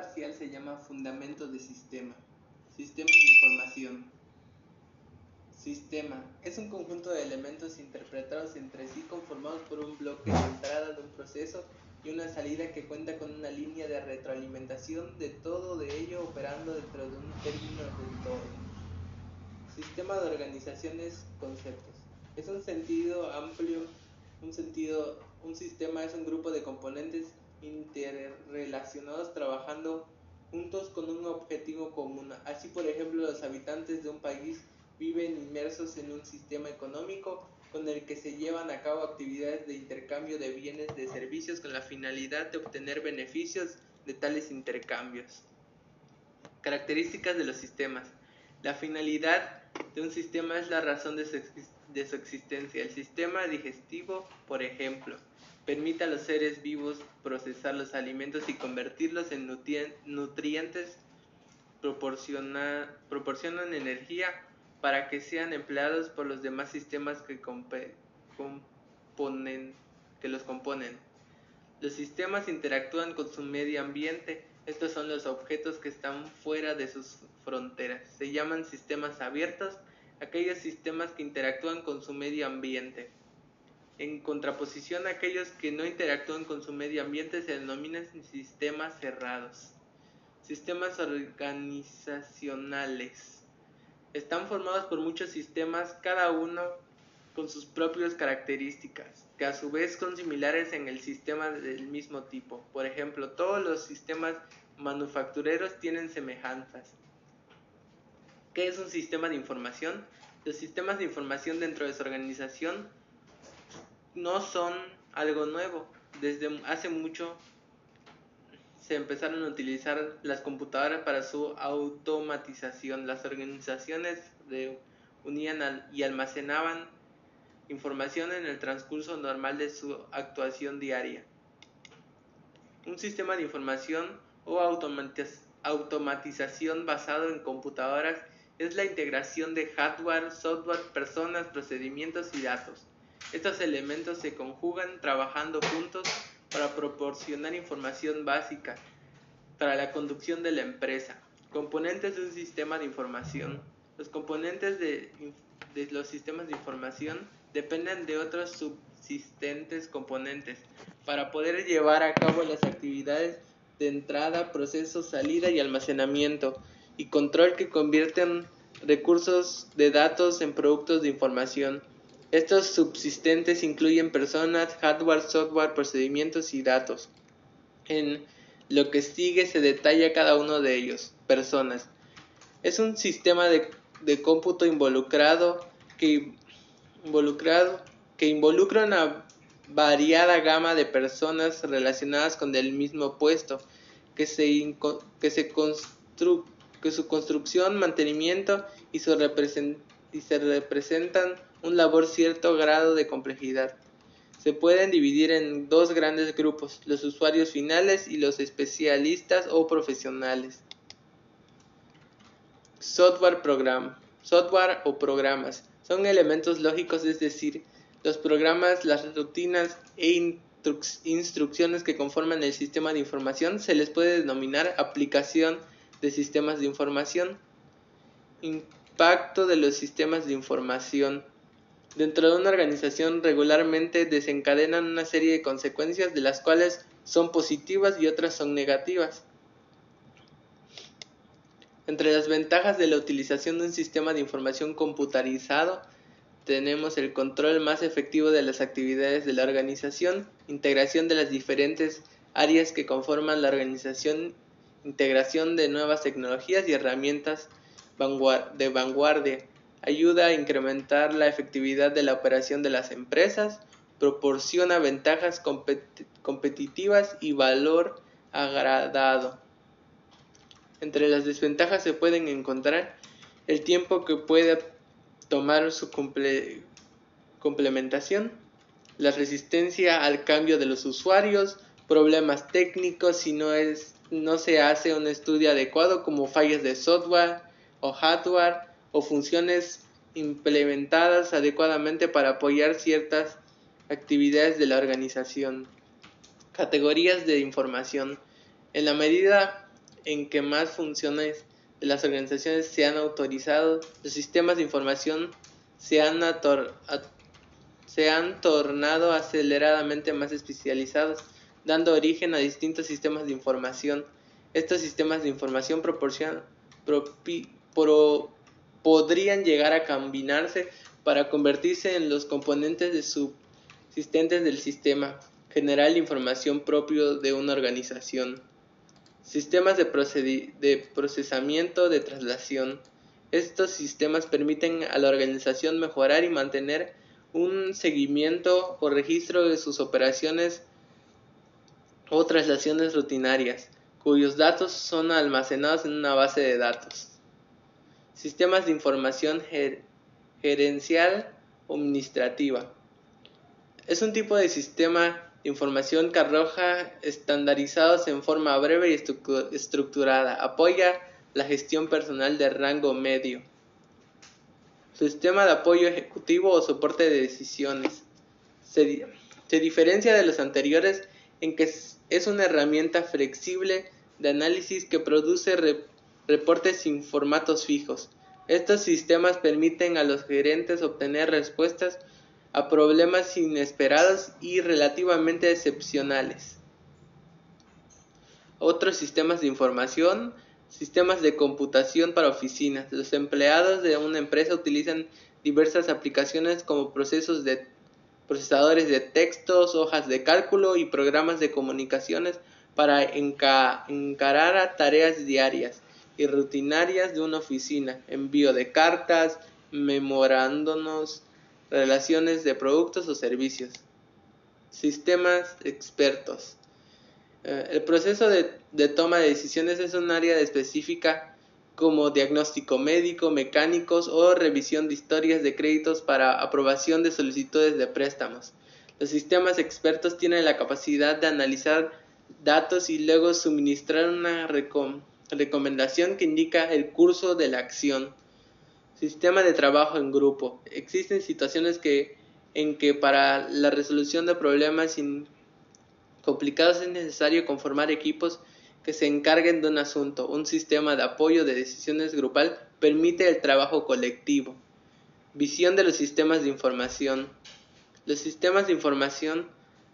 parcial se llama fundamento de sistema. Sistemas de información. Sistema. Es un conjunto de elementos interpretados entre sí conformados por un bloque de entrada de un proceso y una salida que cuenta con una línea de retroalimentación de todo de ello operando dentro de un término de todo. Sistema de organizaciones conceptos. Es un sentido amplio, un sentido, un sistema es un grupo de componentes interrelacionados trabajando juntos con un objetivo común. Así, por ejemplo, los habitantes de un país viven inmersos en un sistema económico con el que se llevan a cabo actividades de intercambio de bienes de servicios con la finalidad de obtener beneficios de tales intercambios. Características de los sistemas. La finalidad de un sistema es la razón de su, de su existencia. El sistema digestivo, por ejemplo, permite a los seres vivos procesar los alimentos y convertirlos en nutrientes, proporcionan energía para que sean empleados por los demás sistemas que, los componen. Los sistemas interactúan con su medio ambiente. Estos son los objetos que están fuera de sus fronteras. Se llaman sistemas abiertos aquellos sistemas que interactúan con su medio ambiente. En contraposición a aquellos que no interactúan con su medio ambiente se denominan sistemas cerrados. Sistemas organizacionales. Están formados por muchos sistemas, cada uno con sus propias características, que a su vez son similares en el sistema del mismo tipo. Por ejemplo, todos los sistemas manufactureros tienen semejanzas. ¿Qué es un sistema de información? Los sistemas de información dentro de su organización no son algo nuevo. Desde hace mucho se empezaron a utilizar las computadoras para su automatización. Las organizaciones unían y almacenaban información en el transcurso normal de su actuación diaria. Un sistema de información o automatización basado en computadoras es la integración de hardware, software, personas, procedimientos y datos. Estos elementos se conjugan trabajando juntos para proporcionar información básica para la conducción de la empresa. Componentes de un sistema de información. Los componentes de, los sistemas de información dependen de otros subsistentes componentes para poder llevar a cabo las actividades de entrada, proceso, salida y almacenamiento y control que convierten recursos de datos en productos de información. Estos subsistentes incluyen personas, hardware, software, procedimientos y datos. En lo que sigue se detalla cada uno de ellos. Personas. Es un sistema de, cómputo involucrado que, involucrado que involucra una variada gama de personas relacionadas con el mismo puesto, que se, que se, que su construcción, mantenimiento y, su y se representan un labor cierto grado de complejidad. Se pueden dividir en dos grandes grupos, los usuarios finales y los especialistas o profesionales. Software program. Software o programas son elementos lógicos, es decir, los programas, las rutinas e instrucciones que conforman el sistema de información se les puede denominar aplicación de sistemas de información. Impacto de los sistemas de información. Dentro de una organización regularmente desencadenan una serie de consecuencias de las cuales son positivas y otras son negativas. Entre las ventajas de la utilización de un sistema de información computarizado tenemos el control más efectivo de las actividades de la organización, integración de las diferentes áreas que conforman la organización integración de nuevas tecnologías y herramientas de vanguardia, ayuda a incrementar la efectividad de la operación de las empresas, proporciona ventajas competitivas y valor agradado. Entre las desventajas se pueden encontrar el tiempo que puede tomar su complementación, la resistencia al cambio de los usuarios, problemas técnicos si no es no se hace un estudio adecuado como fallas de software o hardware o funciones implementadas adecuadamente para apoyar ciertas actividades de la organización. Categorías de información. En la medida en que más funciones de las organizaciones se han autorizado, los sistemas de información se han, tornado aceleradamente más especializados, dando origen a distintos sistemas de información. Estos sistemas de información proporcionan, podrían llegar a combinarse para convertirse en los componentes de subsistentes del sistema general de información propio de una organización. Sistemas de, de procesamiento de traslación. Estos sistemas permiten a la organización mejorar y mantener un seguimiento o registro de sus operaciones o traslaciones rutinarias, cuyos datos son almacenados en una base de datos. Sistemas de información gerencial o administrativa. Es un tipo de sistema de información que arroja estandarizados en forma breve y estructurada. Apoya la gestión personal de rango medio. Sistema de apoyo ejecutivo o soporte de decisiones. Se, diferencia de los anteriores en que es una herramienta flexible de análisis que produce reportes sin formatos fijos. Estos sistemas permiten a los gerentes obtener respuestas a problemas inesperados y relativamente excepcionales. Otros sistemas de información, sistemas de computación para oficinas. Los empleados de una empresa utilizan diversas aplicaciones como procesadores de textos, hojas de cálculo y programas de comunicaciones para encarar a tareas diarias y rutinarias de una oficina, envío de cartas, memorándonos, relaciones de productos o servicios. Sistemas expertos. Eh, el proceso de, de, toma de decisiones es un área específica como diagnóstico médico, mecánicos o revisión de historias de créditos para aprobación de solicitudes de préstamos. Los sistemas expertos tienen la capacidad de analizar datos y luego suministrar una recomendación que indica el curso de la acción. Sistema de trabajo en grupo. Existen situaciones que, en que para la resolución de problemas complicados es necesario conformar equipos que se encarguen de un asunto. Un sistema de apoyo de decisiones grupal permite el trabajo colectivo. Visión de los sistemas de información. Los sistemas de información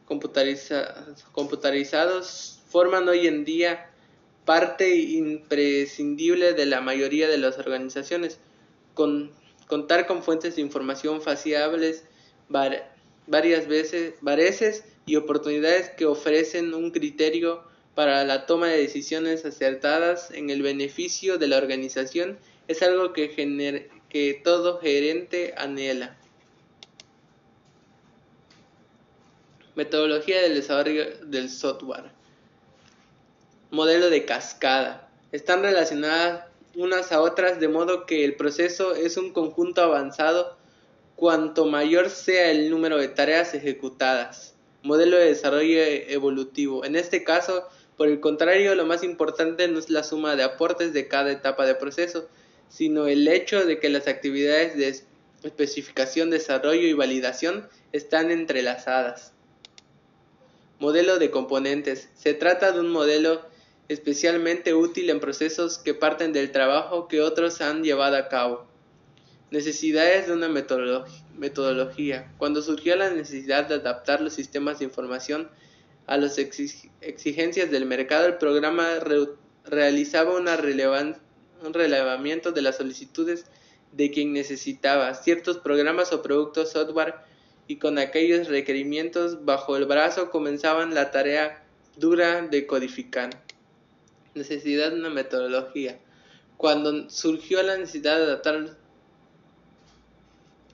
computarizados forman hoy en día parte imprescindible de la mayoría de las organizaciones con, contar con fuentes de información faciables varias veces, y oportunidades que ofrecen un criterio para la toma de decisiones acertadas en el beneficio de la organización es algo que todo gerente anhela. Metodología del desarrollo del software. Modelo de cascada. Están relacionadas unas a otras de modo que el proceso es un conjunto avanzado cuanto mayor sea el número de tareas ejecutadas. Modelo de desarrollo evolutivo. En este caso, por el contrario, lo más importante no es la suma de aportes de cada etapa de proceso, sino el hecho de que las actividades de especificación, desarrollo y validación están entrelazadas. Modelo de componentes. Se trata de un modelo especialmente útil en procesos que parten del trabajo que otros han llevado a cabo. Necesidades de una metodología. Cuando surgió la necesidad de adaptar los sistemas de información a las exigencias del mercado, el programa realizaba un relevamiento de las solicitudes de quien necesitaba ciertos programas o productos software y con aquellos requerimientos bajo el brazo comenzaban la tarea dura de codificar necesidad de una metodología. Cuando surgió la necesidad de adaptar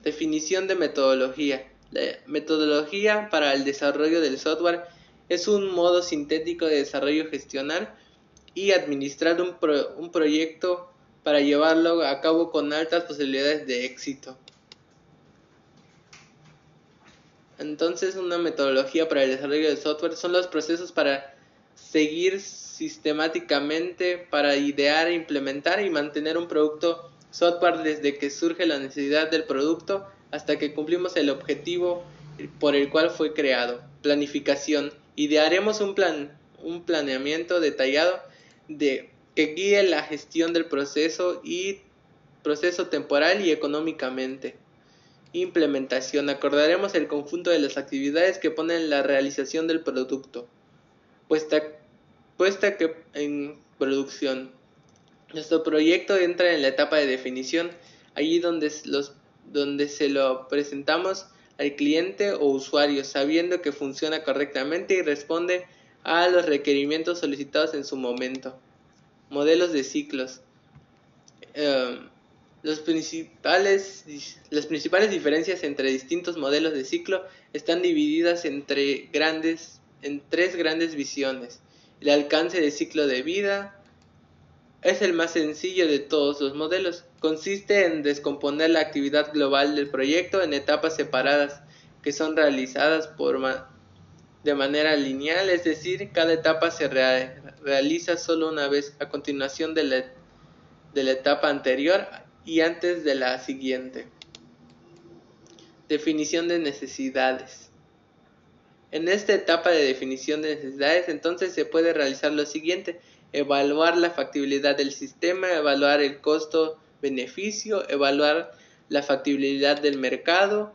definición de metodología. La metodología para el desarrollo del software es un modo sintético de desarrollo gestionar y administrar un, un proyecto para llevarlo a cabo con altas posibilidades de éxito. Entonces, una metodología para el desarrollo del software son los procesos para seguir sistemáticamente para idear, implementar y mantener un producto software desde que surge la necesidad del producto hasta que cumplimos el objetivo por el cual fue creado. Planificación. Idearemos un plan, un planeamiento detallado de que guíe la gestión del proceso y proceso temporal y económicamente. Implementación. Acordaremos el conjunto de las actividades que ponen la realización del producto, puesta, puesta que en producción. Nuestro proyecto entra en la etapa de definición, allí donde, los, donde se lo presentamos al cliente o usuario, sabiendo que funciona correctamente y responde a los requerimientos solicitados en su momento. Modelos de ciclos. Eh, los principales, las principales diferencias entre distintos modelos de ciclo están divididas entre grandes, en tres grandes visiones. El alcance de ciclo de vida es el más sencillo de todos los modelos. Consiste en descomponer la actividad global del proyecto en etapas separadas que son realizadas de manera lineal, es decir, cada etapa se realiza solo una vez a continuación de la, de la etapa anterior y antes de la siguiente. Definición de necesidades. En esta etapa de definición de necesidades entonces se puede realizar lo siguiente, evaluar la factibilidad del sistema, evaluar el costo-beneficio, evaluar la factibilidad del mercado.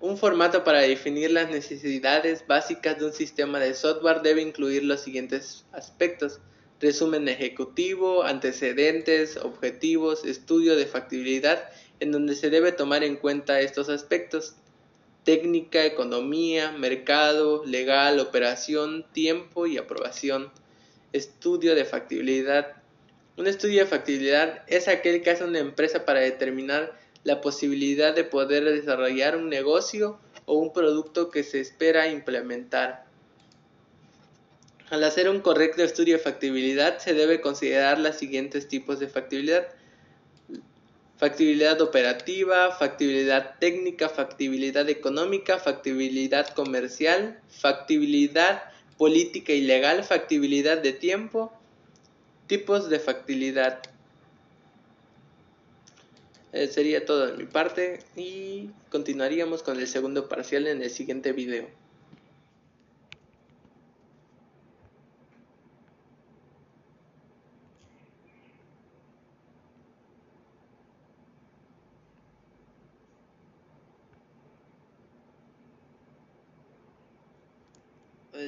Un formato para definir las necesidades básicas de un sistema de software debe incluir los siguientes aspectos resumen ejecutivo, antecedentes, objetivos, estudio de factibilidad, en donde se debe tomar en cuenta estos aspectos técnica, economía, mercado, legal, operación, tiempo y aprobación. Estudio de factibilidad. Un estudio de factibilidad es aquel que hace una empresa para determinar la posibilidad de poder desarrollar un negocio o un producto que se espera implementar. Al hacer un correcto estudio de factibilidad se debe considerar los siguientes tipos de factibilidad. Factibilidad operativa, factibilidad técnica, factibilidad económica, factibilidad comercial, factibilidad política y legal, factibilidad de tiempo, tipos de factibilidad. Eh, sería todo de mi parte y continuaríamos con el segundo parcial en el siguiente video.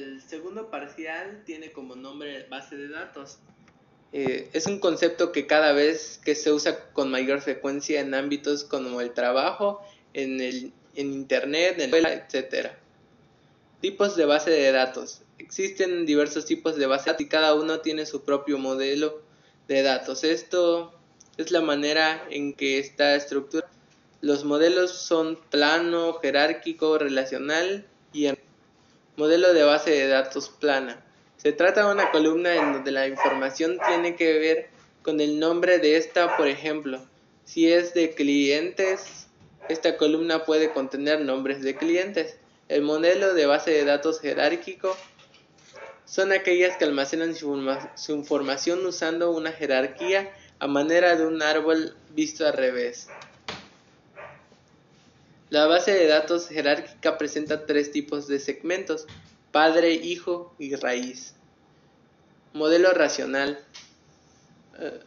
El segundo parcial tiene como nombre base de datos. Eh, es un concepto que cada vez que se usa con mayor frecuencia en ámbitos como el trabajo, en, el, en internet, en la escuela, etc. Tipos de base de datos. Existen diversos tipos de base de datos y cada uno tiene su propio modelo de datos. Esto es la manera en que está estructurado. Los modelos son plano, jerárquico, relacional y Modelo de base de datos plana. Se trata de una columna en donde la información tiene que ver con el nombre de esta, por ejemplo. Si es de clientes, esta columna puede contener nombres de clientes. El modelo de base de datos jerárquico son aquellas que almacenan su información usando una jerarquía a manera de un árbol visto al revés. La base de datos jerárquica presenta tres tipos de segmentos, padre, hijo y raíz. Modelo racional. Eh,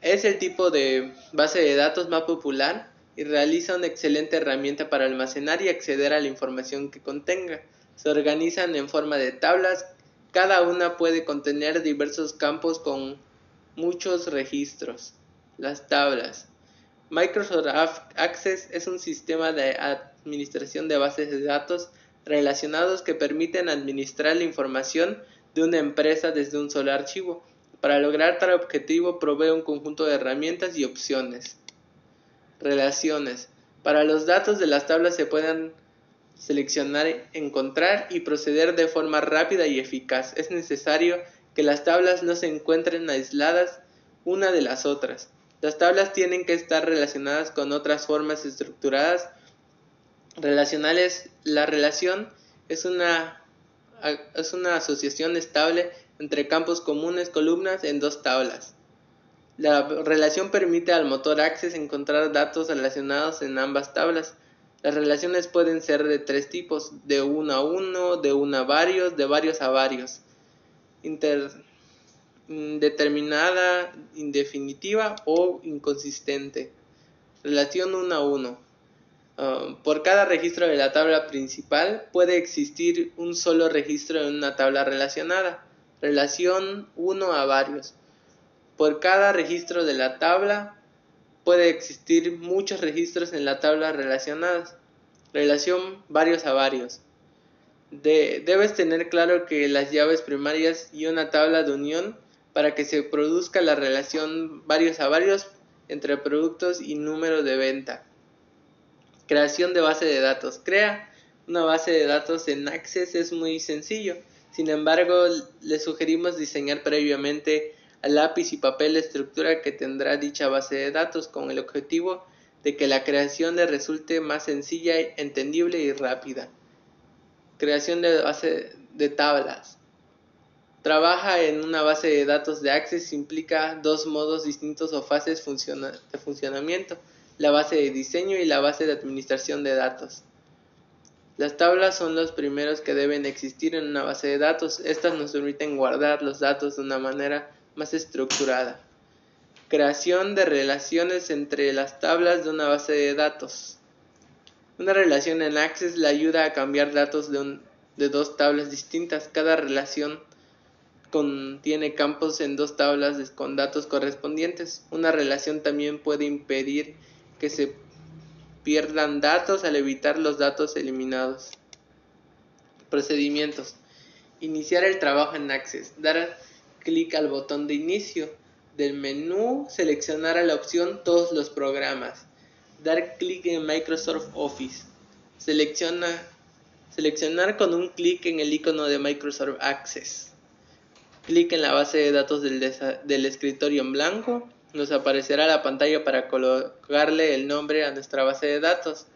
es el tipo de base de datos más popular y realiza una excelente herramienta para almacenar y acceder a la información que contenga. Se organizan en forma de tablas, cada una puede contener diversos campos con muchos registros. Las tablas. Microsoft Access es un sistema de administración de bases de datos relacionados que permiten administrar la información de una empresa desde un solo archivo. Para lograr tal objetivo provee un conjunto de herramientas y opciones. Relaciones. Para los datos de las tablas se pueden seleccionar, encontrar y proceder de forma rápida y eficaz. Es necesario que las tablas no se encuentren aisladas una de las otras. Las tablas tienen que estar relacionadas con otras formas estructuradas relacionales. La relación es una, es una asociación estable entre campos comunes, columnas en dos tablas. La relación permite al motor Access encontrar datos relacionados en ambas tablas. Las relaciones pueden ser de tres tipos, de uno a uno, de uno a varios, de varios a varios. Inter determinada, indefinitiva o inconsistente. Relación 1 a 1. Um, por cada registro de la tabla principal puede existir un solo registro en una tabla relacionada. Relación 1 a varios. Por cada registro de la tabla puede existir muchos registros en la tabla relacionadas. Relación varios a varios. debes tener claro que las llaves primarias y una tabla de unión para que se produzca la relación varios a varios entre productos y número de venta. Creación de base de datos. Crea una base de datos en Access es muy sencillo. Sin embargo, le sugerimos diseñar previamente a lápiz y papel la estructura que tendrá dicha base de datos con el objetivo de que la creación le resulte más sencilla, entendible y rápida. Creación de base de tablas. Trabaja en una base de datos de Access implica dos modos distintos o fases de funcionamiento, la base de diseño y la base de administración de datos. Las tablas son los primeros que deben existir en una base de datos. Estas nos permiten guardar los datos de una manera más estructurada. Creación de relaciones entre las tablas de una base de datos. Una relación en Access le ayuda a cambiar datos de, de dos tablas distintas. Cada relación contiene campos en dos tablas con datos correspondientes. Una relación también puede impedir que se pierdan datos al evitar los datos eliminados. Procedimientos. Iniciar el trabajo en Access. Dar clic al botón de inicio del menú, seleccionar la opción Todos los programas. Dar clic en Microsoft Office. Selecciona, seleccionar con un clic en el icono de Microsoft Access clic en la base de datos del, del, escritorio en blanco, nos aparecerá la pantalla para colocarle el nombre a nuestra base de datos.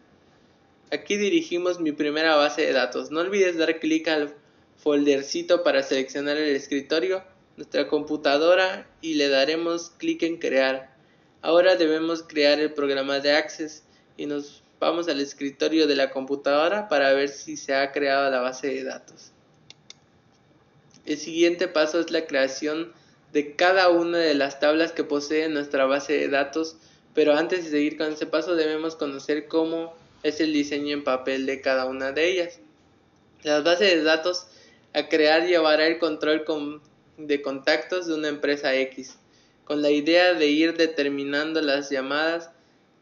Aquí dirigimos mi primera base de datos. No olvides dar clic al foldercito para seleccionar el escritorio, nuestra computadora y le daremos clic en crear. Ahora debemos crear el programa de Access y nos vamos al escritorio de la computadora para ver si se ha creado la base de datos. El siguiente paso es la creación de cada una de las tablas que posee nuestra base de datos, pero antes de seguir con ese paso debemos conocer cómo es el diseño en papel de cada una de ellas. Las bases de datos a crear llevará el control de contactos de una empresa X, con la idea de ir determinando las llamadas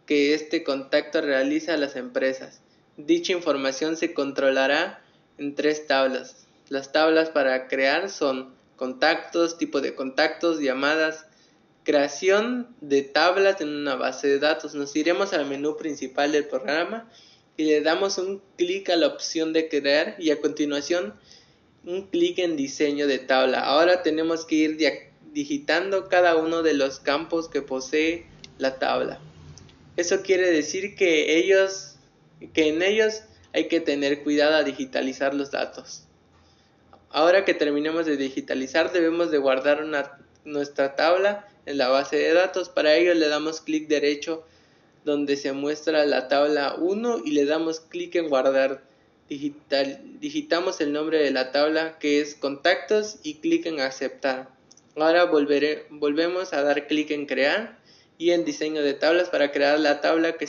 que este contacto realiza a las empresas. Dicha información se controlará en tres tablas. Las tablas para crear son contactos, tipo de contactos, llamadas, creación de tablas en una base de datos. Nos iremos al menú principal del programa y le damos un clic a la opción de crear y a continuación un clic en diseño de tabla. Ahora tenemos que ir digitando cada uno de los campos que posee la tabla. Eso quiere decir que ellos que en ellos hay que tener cuidado a digitalizar los datos. Ahora que terminemos de digitalizar debemos de guardar nuestra tabla en la base de datos. Para ello le damos clic derecho donde se muestra la tabla 1 y le damos clic en guardar. Digitamos el nombre de la tabla que es contactos y clic en aceptar. Ahora volvemos a dar clic en crear y en diseño de tablas para crear la tabla que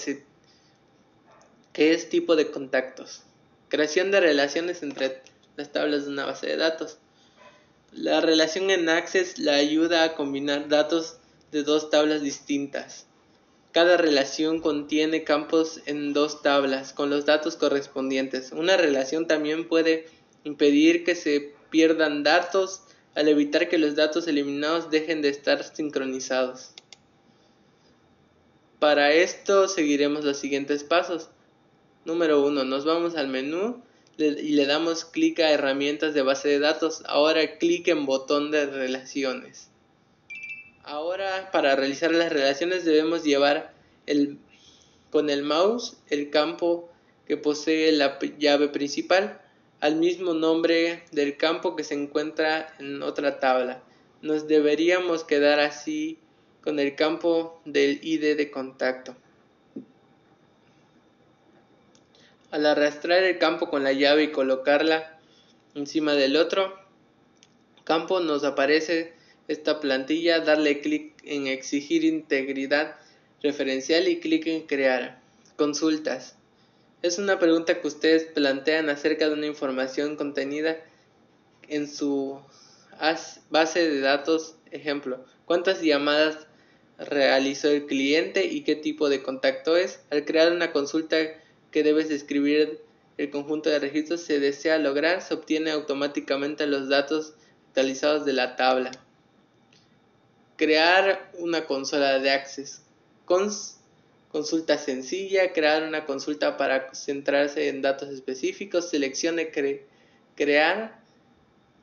es tipo de contactos. Creación de relaciones entre las tablas de una base de datos. La relación en Access la ayuda a combinar datos de dos tablas distintas. Cada relación contiene campos en dos tablas con los datos correspondientes. Una relación también puede impedir que se pierdan datos al evitar que los datos eliminados dejen de estar sincronizados. Para esto seguiremos los siguientes pasos. Número 1. Nos vamos al menú y le damos clic a herramientas de base de datos. Ahora clic en botón de relaciones. Ahora para realizar las relaciones debemos llevar el, con el mouse el campo que posee la llave principal al mismo nombre del campo que se encuentra en otra tabla. Nos deberíamos quedar así con el campo del ID de contacto. Al arrastrar el campo con la llave y colocarla encima del otro campo nos aparece esta plantilla, darle clic en exigir integridad referencial y clic en crear. Consultas. Es una pregunta que ustedes plantean acerca de una información contenida en su base de datos. Ejemplo, ¿cuántas llamadas realizó el cliente y qué tipo de contacto es? Al crear una consulta que debes escribir el conjunto de registros se desea lograr, se obtiene automáticamente los datos actualizados de la tabla. Crear una consola de Access. consulta sencilla, crear una consulta para centrarse en datos específicos, seleccione crear,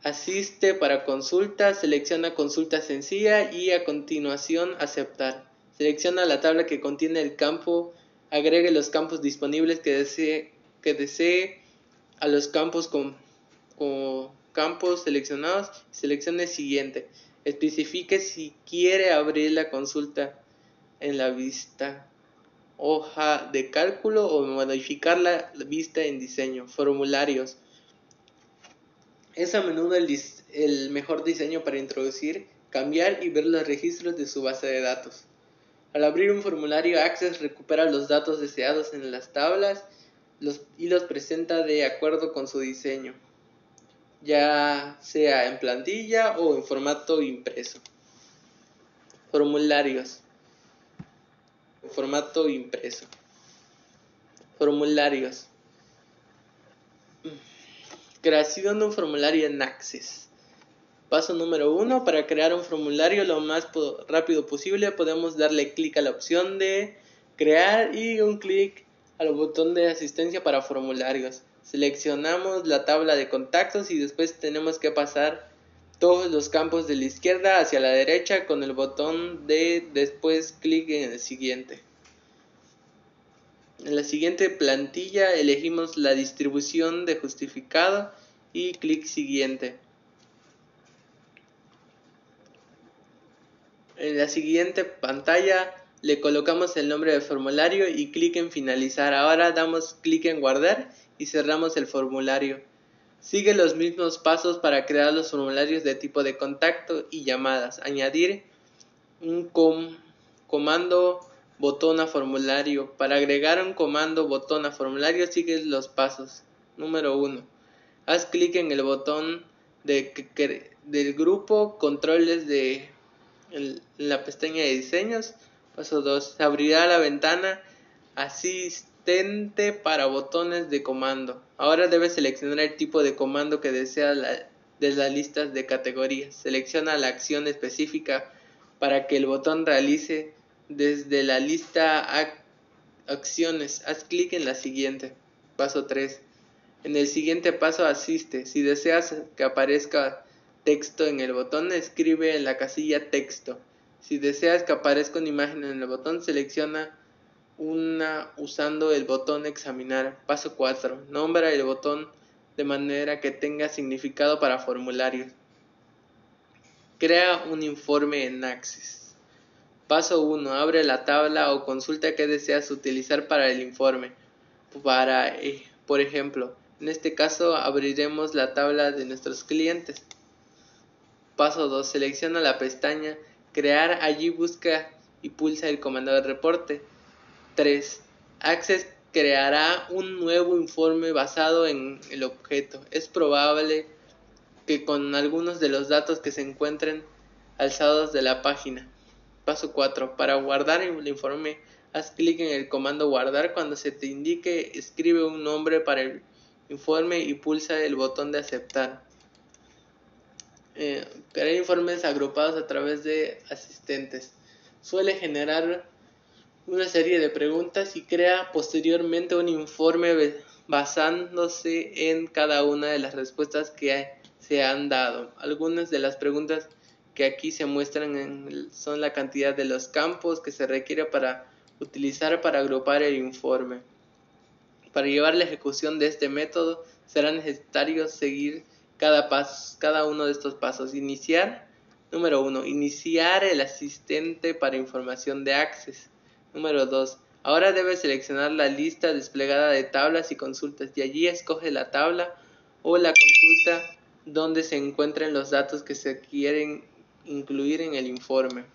asiste para consulta, selecciona consulta sencilla y a continuación aceptar. Selecciona la tabla que contiene el campo, agregue los campos disponibles que desee que desee a los campos con, campos seleccionados y seleccione siguiente. Especifique si quiere abrir la consulta en la vista hoja de cálculo o modificar la vista en diseño. Formularios. Es a menudo el, el mejor diseño para introducir, cambiar y ver los registros de su base de datos. Al abrir un formulario, Access recupera los datos deseados en las tablas y los presenta de acuerdo con su diseño, ya sea en plantilla o en formato impreso. Formularios. Formato impreso. Formularios. Creación de un formulario en Access. Paso número uno. Para crear un formulario lo más rápido posible podemos darle clic a la opción de crear y un clic al botón de asistencia para formularios. Seleccionamos la tabla de contactos y después tenemos que pasar todos los campos de la izquierda hacia la derecha con el botón de después clic en el siguiente. En la siguiente plantilla elegimos la distribución de justificado y clic siguiente. En la siguiente pantalla le colocamos el nombre del formulario y clic en finalizar. Ahora damos clic en guardar y cerramos el formulario. Sigue los mismos pasos para crear los formularios de tipo de contacto y llamadas. Añadir un comando botón a formulario. Para agregar un comando botón a formulario sigue los pasos. Número 1. Haz clic en el botón de, del grupo controles de en la pestaña de diseños Paso 2. Se abrirá la ventana asistente para botones de comando. Ahora debes seleccionar el tipo de comando que deseas de las listas de categorías. Selecciona la acción específica para que el botón realice desde la lista acciones. Haz clic en la siguiente. Paso 3. En el siguiente paso asiste. Si deseas que aparezca texto en el botón, escribe en la casilla texto. Si deseas que aparezca una imagen en el botón, selecciona una usando el botón examinar. Paso 4. Nombra el botón de manera que tenga significado para formularios. Crea un informe en Access. Paso 1. Abre la tabla o consulta que deseas utilizar para el informe. Para, eh, por ejemplo, en este caso abriremos la tabla de nuestros clientes. Paso 2. Selecciona la pestaña Crear allí busca y pulsa el comando de reporte. 3. Access creará un nuevo informe basado en el objeto. Es probable que con algunos de los datos que se encuentren alzados de la página. Paso 4. Para guardar el informe, haz clic en el comando guardar. Cuando se te indique, escribe un nombre para el informe y pulsa el botón de aceptar eh, crear informes agrupados a través de asistentes. Suele generar una serie de preguntas y crea posteriormente un informe basándose en cada una de las respuestas que se han dado. Algunas de las preguntas que aquí se muestran son la cantidad de los campos que se requiere para utilizar para agrupar el informe. Para llevar la ejecución de este método será necesario seguir cada, paso, cada uno de estos pasos. Iniciar, número uno, iniciar el asistente para información de Access. Número 2. Ahora debes seleccionar la lista desplegada de tablas y consultas y allí escoge la tabla o la consulta donde se encuentren los datos que se quieren incluir en el informe.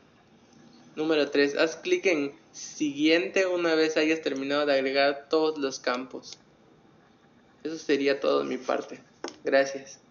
Número 3. Haz clic en siguiente una vez hayas terminado de agregar todos los campos. Eso sería todo de mi parte. Gracias.